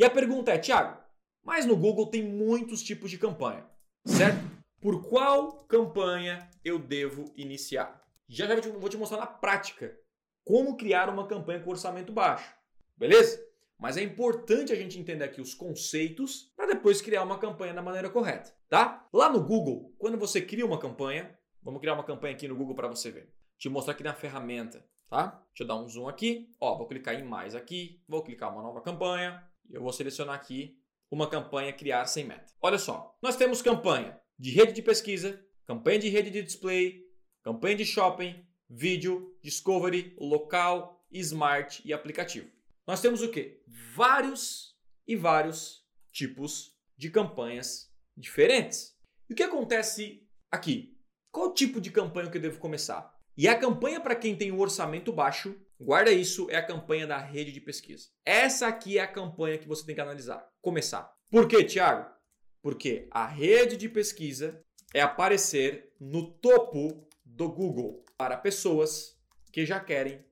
E a pergunta é, Thiago, mas no Google tem muitos tipos de campanha, certo? Por qual campanha eu devo iniciar? Já já vou te mostrar na prática como criar uma campanha com orçamento baixo, beleza? Mas é importante a gente entender aqui os conceitos para depois criar uma campanha da maneira correta, tá? Lá no Google, quando você cria uma campanha, vamos criar uma campanha aqui no Google para você ver. Te mostrar aqui na ferramenta, tá? Deixa eu dar um zoom aqui. Ó, vou clicar em mais aqui, vou clicar uma nova campanha eu vou selecionar aqui uma campanha criar sem meta. Olha só, nós temos campanha de rede de pesquisa, campanha de rede de display, campanha de shopping, vídeo, discovery, local, smart e aplicativo. Nós temos o que? Vários e vários tipos de campanhas diferentes. E o que acontece aqui? Qual tipo de campanha que eu devo começar? E a campanha para quem tem um orçamento baixo, guarda isso, é a campanha da rede de pesquisa. Essa aqui é a campanha que você tem que analisar, começar. Por quê, Thiago? Porque a rede de pesquisa é aparecer no topo do Google para pessoas que já querem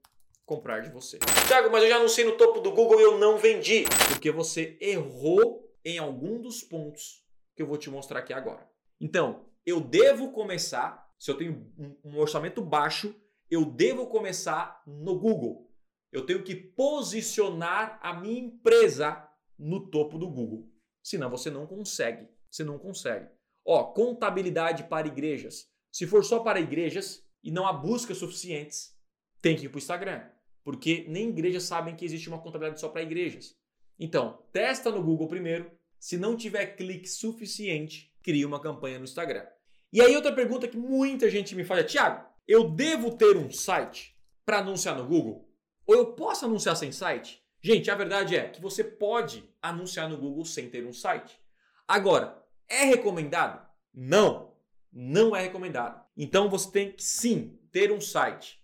comprar de você. Thiago, mas eu já anunciei no topo do Google e eu não vendi. Porque você errou em algum dos pontos que eu vou te mostrar aqui agora. Então, eu devo começar se eu tenho um orçamento baixo, eu devo começar no Google. Eu tenho que posicionar a minha empresa no topo do Google. Senão você não consegue. Você não consegue. Ó, contabilidade para igrejas. Se for só para igrejas e não há buscas suficientes, tem que ir para o Instagram. Porque nem igrejas sabem que existe uma contabilidade só para igrejas. Então, testa no Google primeiro. Se não tiver clique suficiente, cria uma campanha no Instagram. E aí outra pergunta que muita gente me faz é, Tiago, eu devo ter um site para anunciar no Google? Ou eu posso anunciar sem site? Gente, a verdade é que você pode anunciar no Google sem ter um site. Agora, é recomendado? Não, não é recomendado. Então você tem que sim ter um site.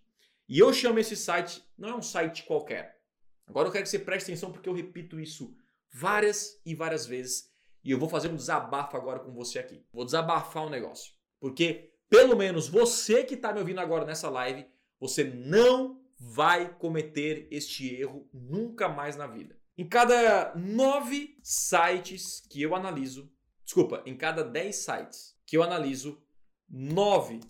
E eu chamo esse site, não é um site qualquer. Agora eu quero que você preste atenção porque eu repito isso várias e várias vezes e eu vou fazer um desabafo agora com você aqui. Vou desabafar um negócio. Porque, pelo menos você que está me ouvindo agora nessa live, você não vai cometer este erro nunca mais na vida. Em cada nove sites que eu analiso, desculpa, em cada dez sites que eu analiso, nove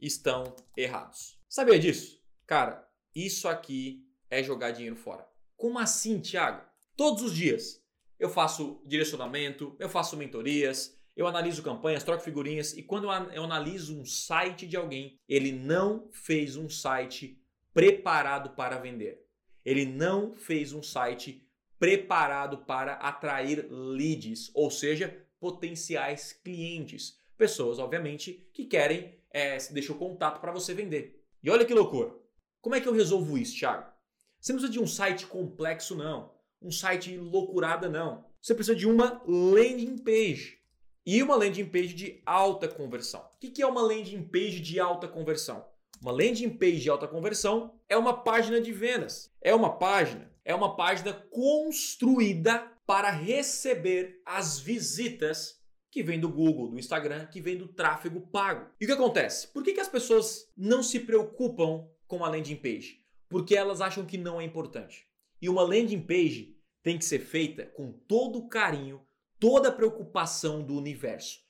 estão errados. Sabia disso? Cara, isso aqui é jogar dinheiro fora. Como assim, Thiago? Todos os dias eu faço direcionamento, eu faço mentorias, eu analiso campanhas, troco figurinhas e quando eu analiso um site de alguém, ele não fez um site preparado para vender. Ele não fez um site preparado para atrair leads, ou seja, potenciais clientes. Pessoas, obviamente, que querem é, deixar o contato para você vender. E olha que loucura. Como é que eu resolvo isso, Thiago? Você não precisa de um site complexo, não um site loucurada, não. Você precisa de uma landing page. E uma landing page de alta conversão. O que é uma landing page de alta conversão? Uma landing page de alta conversão é uma página de vendas. É uma página, é uma página construída para receber as visitas que vem do Google, do Instagram, que vem do tráfego pago. E o que acontece? Por que, que as pessoas não se preocupam com a landing page? Porque elas acham que não é importante. E uma landing page tem que ser feita com todo o carinho, toda a preocupação do universo.